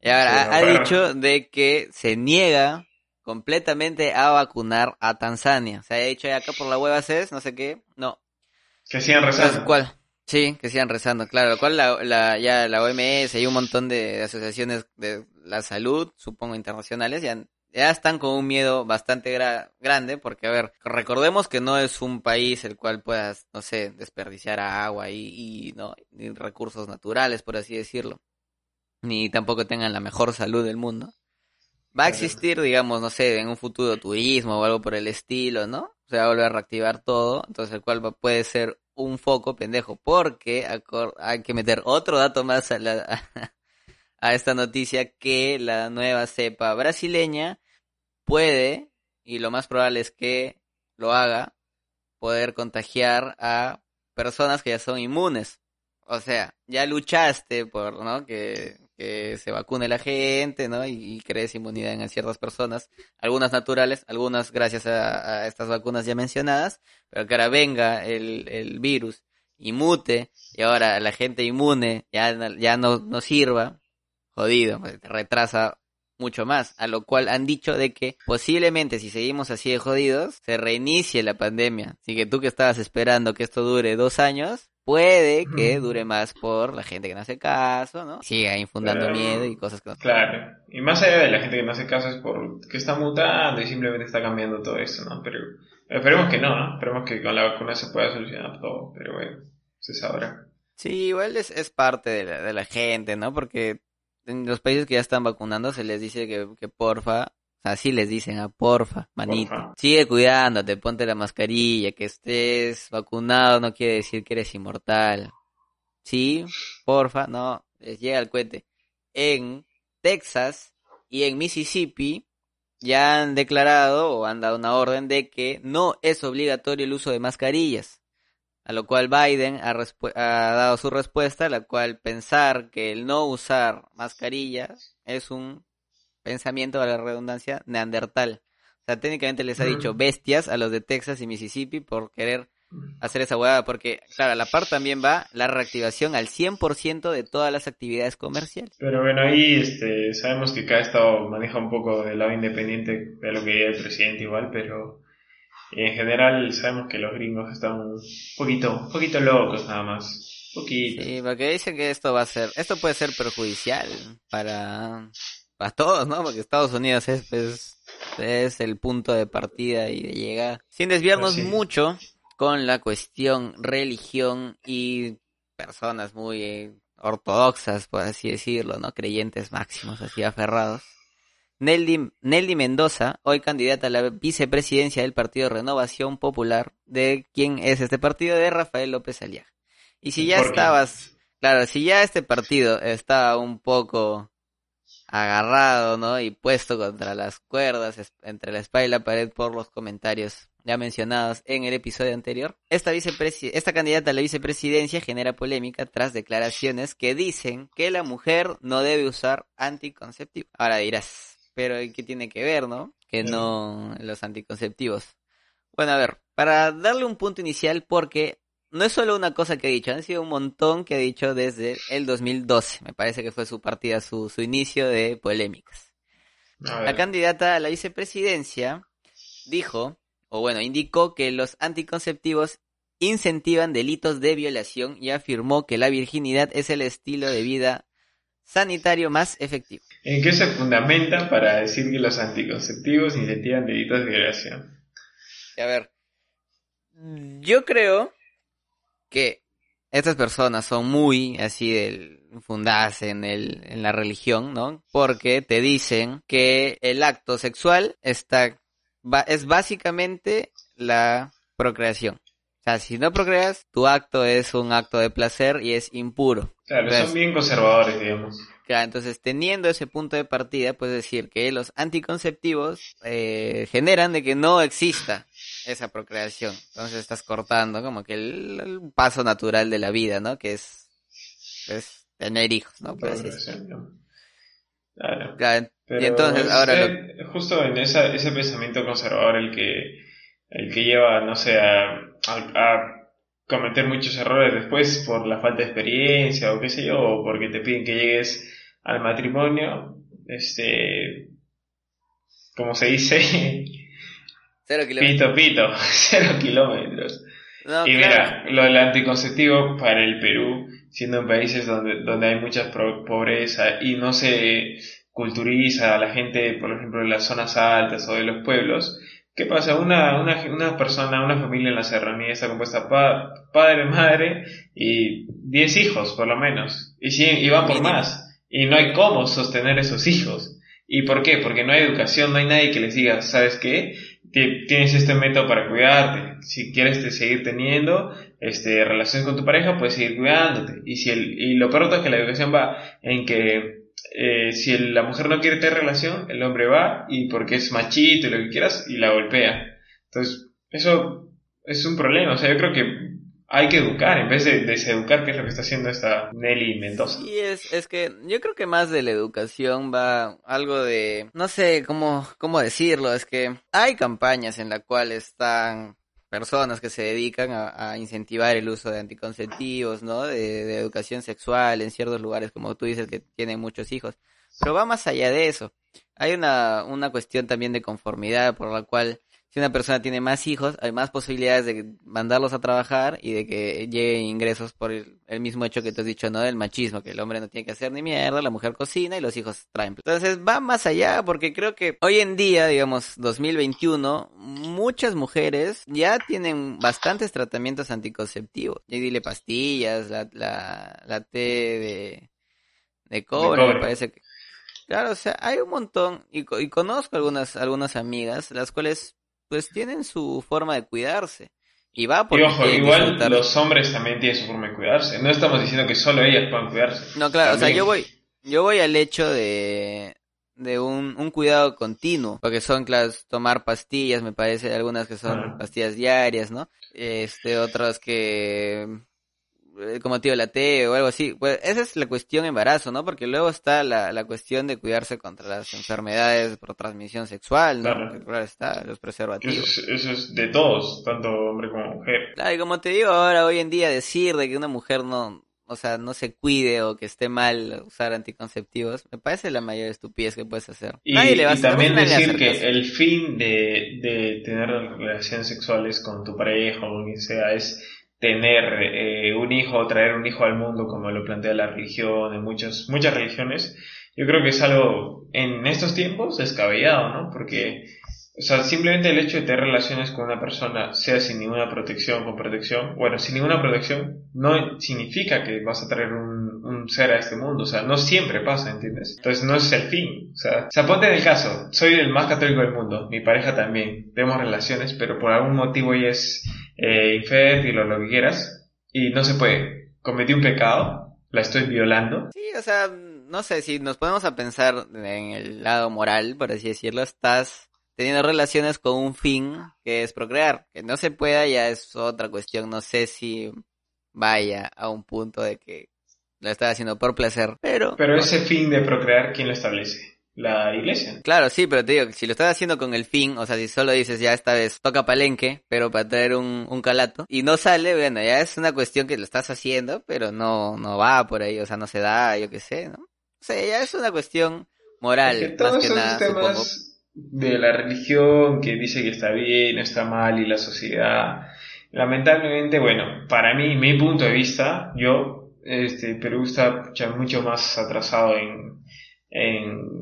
Y ahora ha, dicho de que se niega completamente a vacunar a Tanzania. Se ha dicho acá por la hueva CES, no sé qué. No. Que sigan rezando. ¿Cuál? Sí, que sigan rezando, claro. Lo cual la, la, ya la OMS y un montón de asociaciones de la salud, supongo internacionales, ya han ya están con un miedo bastante grande, porque a ver, recordemos que no es un país el cual puedas, no sé, desperdiciar agua y, y no, ni recursos naturales, por así decirlo, ni tampoco tengan la mejor salud del mundo. Va a existir, digamos, no sé, en un futuro turismo o algo por el estilo, ¿no? Se va a volver a reactivar todo, entonces el cual puede ser un foco pendejo, porque hay que meter otro dato más a, la, a esta noticia que la nueva cepa brasileña puede, y lo más probable es que lo haga, poder contagiar a personas que ya son inmunes. O sea, ya luchaste por, ¿no? Que, se vacune la gente, ¿no? Y, crees inmunidad en ciertas personas, algunas naturales, algunas gracias a, estas vacunas ya mencionadas, pero que ahora venga el, el virus y mute, y ahora la gente inmune ya, ya no, no sirva, jodido, pues, retrasa mucho más, a lo cual han dicho de que posiblemente si seguimos así de jodidos, se reinicie la pandemia. Así que tú que estabas esperando que esto dure dos años, puede que dure más por la gente que no hace caso, ¿no? Siga infundando miedo y cosas que no Claro, y más allá de la gente que no hace caso es por que está mutando y simplemente está cambiando todo eso, ¿no? Pero esperemos que no, ¿no? Esperemos que con la vacuna se pueda solucionar todo, pero bueno, se sabrá. Sí, igual es, es parte de la, de la gente, ¿no? Porque en los países que ya están vacunando se les dice que, que porfa, o sea, sí les dicen a ah, porfa, manito. Sigue cuidándote, ponte la mascarilla, que estés vacunado no quiere decir que eres inmortal. Sí, porfa, no, les llega el cohete. En Texas y en Mississippi ya han declarado o han dado una orden de que no es obligatorio el uso de mascarillas. A lo cual Biden ha, dado su respuesta, la cual pensar que el no usar mascarillas es un pensamiento, a la redundancia, neandertal. O sea, técnicamente les ha dicho bestias a los de Texas y Mississippi por querer hacer esa hueá, porque, claro, a la par también va la reactivación al 100% de todas las actividades comerciales. Pero bueno, ahí este, sabemos que cada estado maneja un poco del lado independiente de lo que diga el presidente igual, pero en general sabemos que los gringos están un poquito, un poquito locos nada más. Poquito. Sí, porque dicen que esto va a ser, esto puede ser perjudicial para, para todos, ¿no? Porque Estados Unidos es, pues, es el punto de partida y de llegada. Sin desviarnos mucho con la cuestión religión y personas muy ortodoxas, por así decirlo, ¿no? Creyentes máximos, así aferrados. Nelly, Mendoza, hoy candidata a la vicepresidencia del Partido Renovación Popular, de quién es este partido, de Rafael López Aliaga. Y si ya estabas, claro, si ya este partido estaba un poco agarrado, ¿no? Y puesto contra las cuerdas, entre la espalda y la pared por los comentarios ya mencionados en el episodio anterior. Esta, esta candidata a la vicepresidencia genera polémica tras declaraciones que dicen que la mujer no debe usar anticonceptivo. Ahora dirás, pero ¿qué tiene que ver, no? Que no los anticonceptivos. Bueno, a ver, para darle un punto inicial, porque no es solo una cosa que ha dicho, han sido un montón que ha dicho desde el 2012. Me parece que fue su partida, su, su inicio de polémicas. La candidata a la vicepresidencia dijo, o bueno, indicó que los anticonceptivos incentivan delitos de violación y afirmó que la virginidad es el estilo de vida sanitario más efectivo. ¿En qué se fundamenta para decir que los anticonceptivos incentivan delitos de violación? A ver, yo creo que estas personas son muy así del, fundadas en, el, en la religión, ¿no? Porque te dicen que el acto sexual está, es básicamente la procreación sea, si no procreas, tu acto es un acto de placer y es impuro. Claro, son bien conservadores, digamos. Claro, entonces teniendo ese punto de partida, puedes decir que los anticonceptivos eh, generan de que no exista esa procreación. Entonces estás cortando como que el, paso natural de la vida, ¿no? Que es, es tener hijos, ¿no? Claro. claro. y entonces ahora... Justo en esa, ese pensamiento conservador el que, el que lleva, no sé, a a, cometer muchos errores después por la falta de experiencia o qué sé yo, o porque te piden que llegues al matrimonio, este, como se dice, cero kilómetros. Pito, pito, cero kilómetros. y mira, lo del anticonceptivo para el Perú, siendo en países donde, donde hay mucha pobreza y no se culturiza a la gente, por ejemplo, de las zonas altas o de los pueblos, ¿qué pasa? Una, una, una persona, una familia en la serranía está compuesta pa, padre, madre y 10 hijos, por lo menos. Y, si, y van por más. Y no hay cómo sostener esos hijos. ¿Y por qué? Porque no hay educación, no hay nadie que les diga, ¿sabes qué? Tienes este método para cuidarte. Si quieres seguir teniendo este, relaciones con tu pareja, puedes seguir cuidándote. Y, si el, y lo peor es que la educación va en que eh, si la mujer no quiere tener relación, el hombre va y porque es machito y lo que quieras y la golpea. Entonces, eso es un problema. O sea, yo creo que hay que educar en vez de deseducar, que es lo que está haciendo esta Nelly Mendoza. Y es, es que yo creo que más de la educación va algo de, no sé cómo, cómo decirlo, es que hay campañas en las cuales están personas que se dedican a, incentivar el uso de anticonceptivos, ¿no? De, educación sexual en ciertos lugares, como tú dices, que tienen muchos hijos. Pero va más allá de eso. Hay una, una cuestión también de conformidad por la cual si una persona tiene más hijos, hay más posibilidades de mandarlos a trabajar y de que lleguen ingresos por el, mismo hecho que te has dicho, ¿no? Del machismo, que el hombre no tiene que hacer ni mierda, la mujer cocina y los hijos traen. Entonces va más allá porque creo que hoy en día, digamos, 2021, muchas mujeres ya tienen bastantes tratamientos anticonceptivos. Y dile pastillas, la, la, la té de, de cobre, me parece que... Claro, o sea, hay un montón y, y conozco algunas, algunas amigas, las cuales pues tienen su forma de cuidarse. Y va por Y ojo, igual los hombres también tienen su forma de cuidarse. No estamos diciendo que solo ellas puedan cuidarse. No, claro, o sea, yo voy, yo voy al hecho de, de un, un cuidado continuo, porque son, claro, tomar pastillas, me parece, algunas que son pastillas diarias, ¿no? Este, otras que como tío la T o algo así. Pues esa es la cuestión embarazo, ¿no? Porque luego está la, la cuestión de cuidarse contra las enfermedades por transmisión sexual, ¿no? Claro. Claro está, los preservativos. Eso es, de todos, tanto hombre como mujer. Claro, y como te digo ahora, hoy en día decir de que una mujer no, o sea, no se cuide o que esté mal usar anticonceptivos, me parece la mayor estupidez que puedes hacer. Y, y también decir que el fin de, de tener relaciones sexuales con tu pareja o quien sea es tener eh, un hijo, traer un hijo al mundo, como lo plantea la religión, en muchas, muchas religiones, yo creo que es algo en estos tiempos descabellado, ¿no? Porque, o sea, simplemente el hecho de tener relaciones con una persona, sea sin ninguna protección, con protección, bueno, sin ninguna protección, no significa que vas a traer un, un ser a este mundo, o sea, no siempre pasa, ¿entiendes? Entonces no es el fin, o sea, o sea, ponte en el caso, soy el más católico del mundo, mi pareja también, tenemos relaciones, pero por algún motivo ella es eh, infértil o lo que quieras, y no se puede. Cometí un pecado, la estoy violando. Sí, o sea, no sé, si nos ponemos a pensar en el lado moral, por así decirlo, estás teniendo relaciones con un fin que es procrear. Que no se pueda ya es otra cuestión, no sé si vaya a un punto de que lo estás haciendo por placer, pero... Pero ese fin de procrear, ¿quién lo establece? La iglesia. Claro, sí, pero te digo, si lo estás haciendo con el fin, o sea, si solo dices ya esta vez toca palenque, pero para traer un, un calato, y no sale, bueno, ya es una cuestión que lo estás haciendo, pero no, no va por ahí, o sea, no se da, yo qué sé, ¿no? O sea, ya es una cuestión moral, más que nada, temas de la religión que dice que está bien, está mal, y la sociedad, lamentablemente, bueno, para mí, mi punto de vista, yo, este, Perú está mucho más atrasado en, en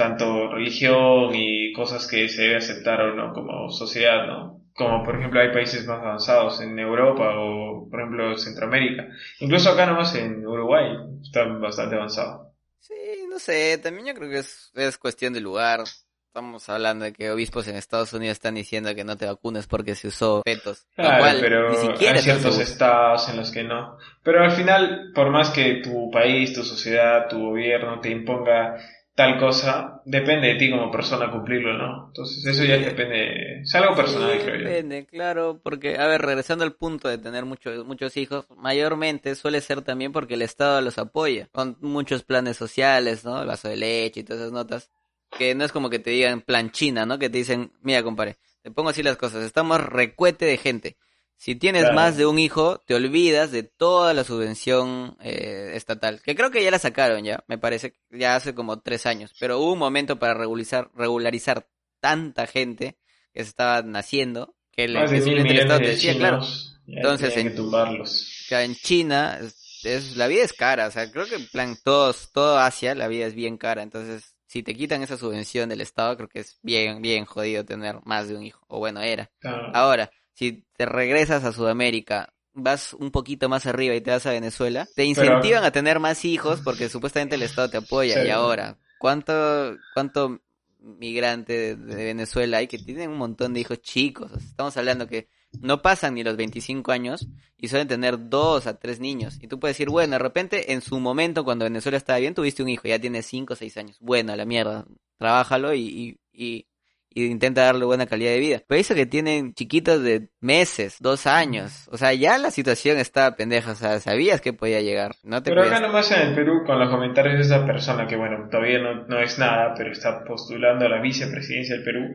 tanto religión y cosas que se debe aceptar o no como sociedad, ¿no? Como por ejemplo hay países más avanzados en Europa o por ejemplo Centroamérica. Incluso acá nomás en Uruguay están bastante avanzados. Sí, no sé, también yo creo que es, es cuestión de lugar. Estamos hablando de que obispos en Estados Unidos están diciendo que no te vacunes porque se usó fetos. Claro, pero hay ciertos estados en los que no. Pero al final, por más que tu país, tu sociedad, tu gobierno te imponga tal cosa, depende de ti como persona cumplirlo, ¿no? Entonces eso ya depende, es algo personal, creo yo. Depende, claro, porque, a ver, regresando al punto de tener muchos, muchos hijos, mayormente suele ser también porque el Estado los apoya, con muchos planes sociales, ¿no? El vaso de leche y todas esas notas, que no es como que te digan plan China, ¿no? Que te dicen, mira, compadre, te pongo así las cosas, estamos recuete de gente, si tienes más de un hijo, te olvidas de toda la subvención eh, estatal, que creo que ya la sacaron ya, me parece, ya hace como tres años, pero hubo un momento para regularizar, regularizar tanta gente que se estaba naciendo, que, el, Estado te decía, claro. Entonces, en, en China, es, la vida es cara, o sea, creo que en plan, todos, todo Asia, la vida es bien cara, entonces, si te quitan esa subvención del Estado, creo que es bien, bien jodido tener más de un hijo. O bueno, era. Claro. Ahora, si te regresas a Sudamérica, vas un poquito más arriba y te vas a Venezuela, te incentivan a tener más hijos porque supuestamente el Estado te apoya. Sí. Y ahora, ¿cuánto, cuánto migrante de, de Venezuela hay que tienen un montón de hijos chicos? O sea, estamos hablando que no pasan ni los 25 años y suelen tener dos a tres niños. Y tú puedes decir, bueno, de repente en su momento cuando Venezuela estaba bien tuviste un hijo, ya tiene cinco o seis años. Bueno, a la mierda, trabájalo y, y, y, y intenta darle buena calidad de vida. Pero eso que tienen chiquitos de meses, dos años. O sea, ya la situación estaba pendeja. O sea, sabías que podía llegar. No te Pero podías... acá nomás en el Perú, con los comentarios de esa persona que, bueno, todavía no, no es nada, pero está postulando a la vicepresidencia del Perú,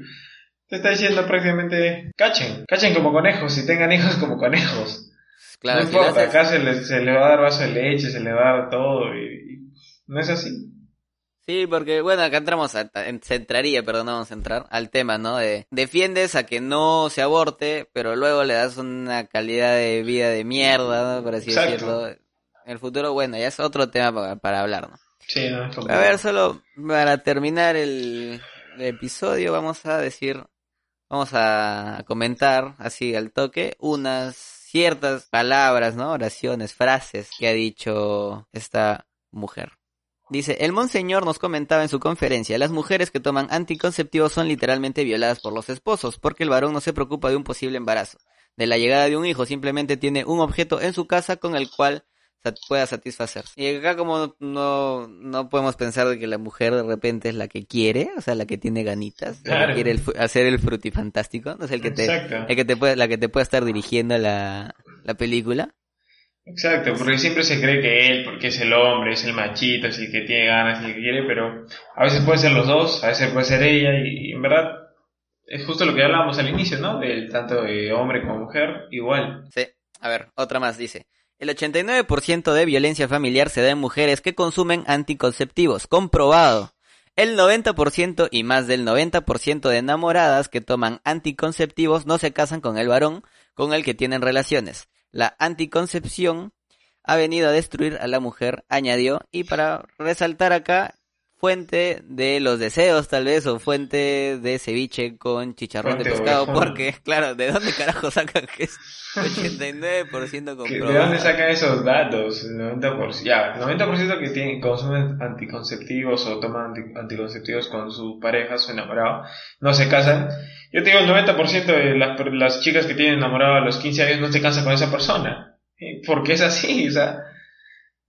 te está diciendo prácticamente, cachen, cachen como conejos y tengan hijos como conejos. Claro, no si importa, haces- acá se le, se va a dar vaso de leche, se le va a dar todo y, y no es así. Sí, porque bueno, acá entramos a, entraría, perdón, vamos a entrar al tema, ¿no? De defiendes a que no se aborte, pero luego le das una calidad de vida de mierda, ¿no? por así Exacto. decirlo. En el futuro, bueno, ya es otro tema para, para hablar, ¿no? Sí, no es A ver, solo para terminar el, el episodio, vamos a decir, vamos a comentar así al toque unas ciertas palabras, ¿no? Oraciones, frases que ha dicho esta mujer. Dice, el monseñor nos comentaba en su conferencia, las mujeres que toman anticonceptivos son literalmente violadas por los esposos, porque el varón no se preocupa de un posible embarazo, de la llegada de un hijo, simplemente tiene un objeto en su casa con el cual pueda satisfacerse. Y acá como no, no podemos pensar de que la mujer de repente es la que quiere, o sea, la que tiene ganitas, la que quiere el hacer el frutifantástico, no es el que te, el que te puede, la que te puede estar dirigiendo la, la película. Exacto, porque siempre se cree que él, porque es el hombre, es el machito, es el que tiene ganas, es el que quiere, pero a veces puede ser los dos, a veces puede ser ella, y, y en verdad es justo lo que hablábamos al inicio, ¿no? Del tanto de hombre como mujer, igual. Sí, a ver, otra más dice. El 89% de violencia familiar se da en mujeres que consumen anticonceptivos, comprobado. El 90% y más del 90% de enamoradas que toman anticonceptivos no se casan con el varón con el que tienen relaciones. La anticoncepción ha venido a destruir a la mujer, añadió, y para resaltar acá, fuente de los deseos tal vez, o fuente de ceviche con chicharrón de pescado, porque, claro, ¿de dónde carajo sacan que es 89% ¿Que- comprobado? ¿De dónde sacan esos datos? El 90%, ya, el 90% que tienen, consumen anticonceptivos o toman anti- anticonceptivos con su pareja, su enamorado, no se casan. Yo te digo, el 90% de las, las chicas que tienen enamorado a los 15 años no se casan con esa persona. Porque es así, o sea,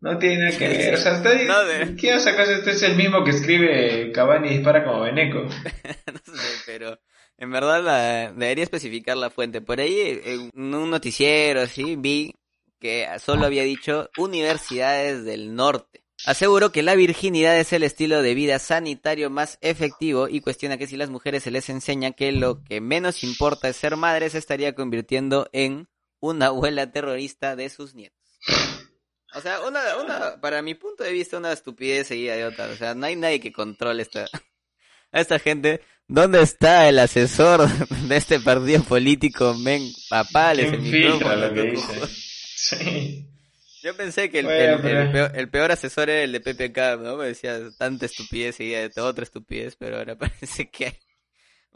no tiene nada que ver. O sea, está, No, de- ¿qué vas a sacar? Este es el mismo que escribe Cavani y dispara como Beneco. no sé, pero en verdad la, debería especificar la fuente. Por ahí, en un noticiero así, vi que solo había dicho universidades del norte. Aseguró que la virginidad es el estilo de vida sanitario más efectivo y cuestiona que si las mujeres se les enseña que lo que menos importa es ser madres, se estaría convirtiendo en una abuela terrorista de sus nietos. O sea, una, una, para mi punto de vista, una estupidez seguida de otra. O sea, no hay nadie que controle esta, a esta gente. ¿Dónde está el asesor de este partido político? Men, papales, el ¿Quién filtra micrófono. Sí. Yo pensé que el, Bueno, el- pero- el peor, el peor asesor era el de PPK, ¿no? Me decía tanta estupidez seguida de otra estupidez, pero ahora parece que hay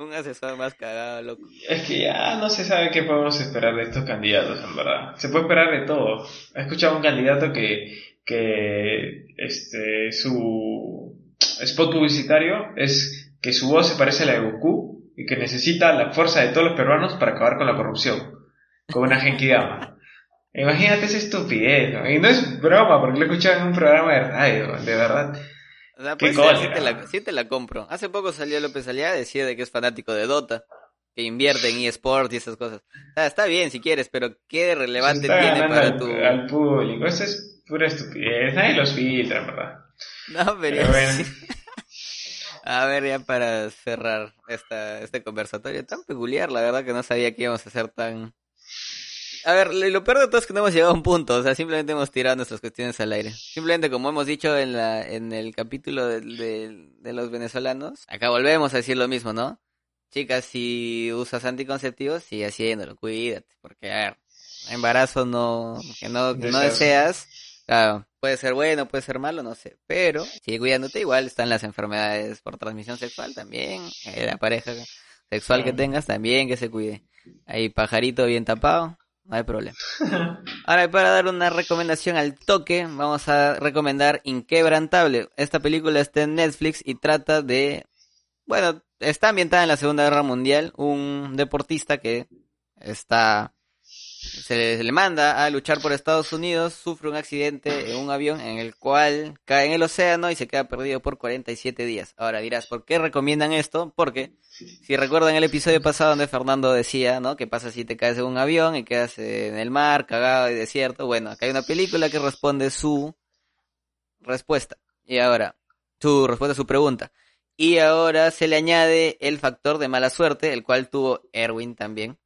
un asesor más cagado, loco. Es que ya no se sabe qué podemos esperar de estos candidatos, en verdad. Se puede esperar de todo. He escuchado a un candidato que, que este, su spot publicitario es que su voz se parece a la de Goku y que necesita la fuerza de todos los peruanos para acabar con la corrupción. Con una Genkidama. Imagínate esa estupidez, ¿no? Y no es broma, porque lo he en un programa de radio, de verdad. O sea, pues sí, te la, sí te la compro. Hace poco salió López Aliaga, decía de que es fanático de Dota, que invierte en eSport y esas cosas. O sea, está bien si quieres, pero ¿qué relevante tiene para al, tu... al público. Eso es pura estupidez. Nadie los filtra, verdad. No, pero... Pero bueno. sí. A ver, ya para cerrar esta, este conversatorio tan peculiar, la verdad que no sabía que íbamos a ser tan... A ver, lo peor de todo es que no hemos llegado a un punto, o sea, simplemente hemos tirado nuestras cuestiones al aire. Simplemente como hemos dicho en la en el capítulo de, de- de los venezolanos, acá volvemos a decir lo mismo, ¿no? Chicas, si usas anticonceptivos, sigue haciéndolo, cuídate, porque a ver, embarazo no, que no, que no Deseas. deseas, Claro, puede ser bueno, puede ser malo, no sé. Pero sigue cuidándote. Igual están las enfermedades por transmisión sexual también. eh, la pareja sexual que tengas también que se cuide. Ahí pajarito bien tapado, no hay problema. Ahora, para dar una recomendación al toque, vamos a recomendar Inquebrantable. Esta película está en Netflix y trata de... Bueno, está ambientada en la Segunda Guerra Mundial. Un deportista que está... Se le, manda a luchar por Estados Unidos, sufre un accidente en un avión en el cual cae en el océano y se queda perdido por 47 días. Ahora dirás, ¿por qué recomiendan esto? Porque si recuerdan el episodio pasado donde Fernando decía, ¿no? ¿Qué pasa si te caes en un avión y quedas en el mar, cagado y desierto? Bueno, acá hay una película que responde su respuesta. Y ahora, su respuesta a su pregunta. Y ahora se le añade el factor de mala suerte, el cual tuvo Erwin también.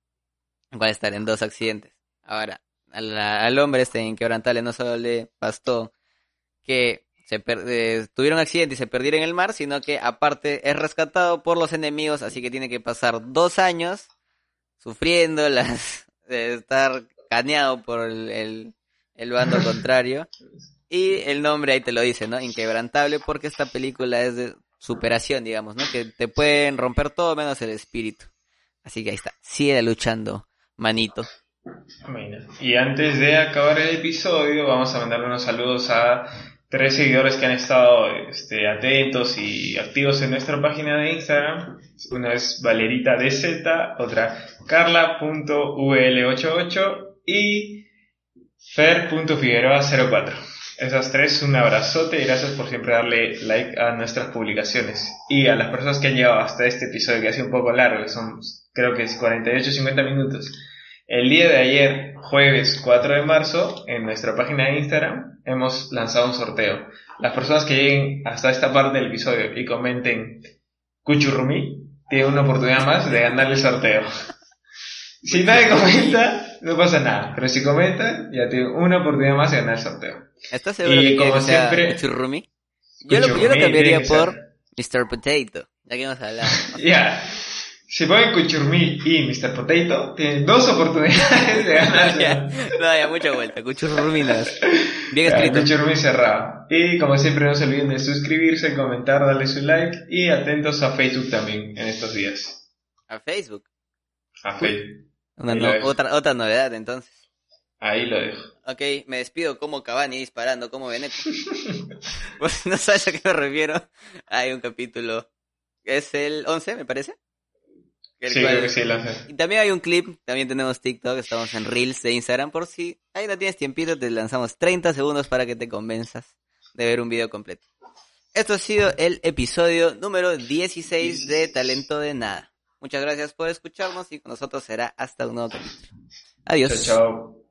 El cual estar en dos accidentes. Ahora, al, al hombre este inquebrantable no solo le bastó que se eh, tuvieron un accidente y se perdiera en el mar, sino que aparte es rescatado por los enemigos, así que tiene que pasar dos años sufriendo las de estar caneado por el, el, el bando contrario. Y el nombre ahí te lo dice, ¿no? Inquebrantable, porque esta película es de superación, digamos, ¿no? Que te pueden romper todo menos el espíritu. Así que ahí está, sigue luchando, manito. Y antes de acabar el episodio, vamos a mandarle unos saludos a tres seguidores que han estado este, atentos y activos en nuestra página de Instagram. Una es Valerita DZ, otra Carla.ul88 y Fer.figueroa04. Esas tres, un abrazote y gracias por siempre darle like a nuestras publicaciones. Y a las personas que han llegado hasta este episodio, que ha sido un poco largo, son creo que es 48-50 minutos. El día de ayer, jueves 4 de marzo, en nuestra página de Instagram, hemos lanzado un sorteo. Las personas que lleguen hasta esta parte del episodio y comenten Cuchurrumi, tienen una oportunidad más de ganar el sorteo. Si nadie comenta, no pasa nada. Pero si comentan, ya tienen una oportunidad más de ganar el sorteo. ¿Estás seguro Y que como que sea siempre- Cuchurrumi? Yo lo, yo lo cambiaría tiene por. Mr. Potato, ya que hemos hablado. Ya. Si ponen Cuchurmi y Mr. Potato, tienen dos oportunidades de ganar. no, ya, mucha vuelta. Cuchurrumi no es. Bien escrito. Cuchurmi cerrado. Y como siempre, no se olviden de suscribirse, comentar, darle su like y atentos a Facebook también en estos días. A Facebook. A Facebook. Una no- otra, otra novedad, entonces. Ahí lo dejo. Ok, me despido como Cavani disparando como Beneco. pues no sabes a qué me refiero. Hay un capítulo. Es el 11, me parece. El Sí, cual- creo que sí lo hace. Y también hay un clip, también tenemos TikTok, estamos en Reels de Instagram, por si ahí no tienes tiempito, te lanzamos 30 segundos para que te convenzas de ver un video completo. Esto ha sido el episodio número 16 de Talento de Nada. Muchas gracias por escucharnos y con nosotros será hasta un nuevo capítulo. Adiós. Chao, chao.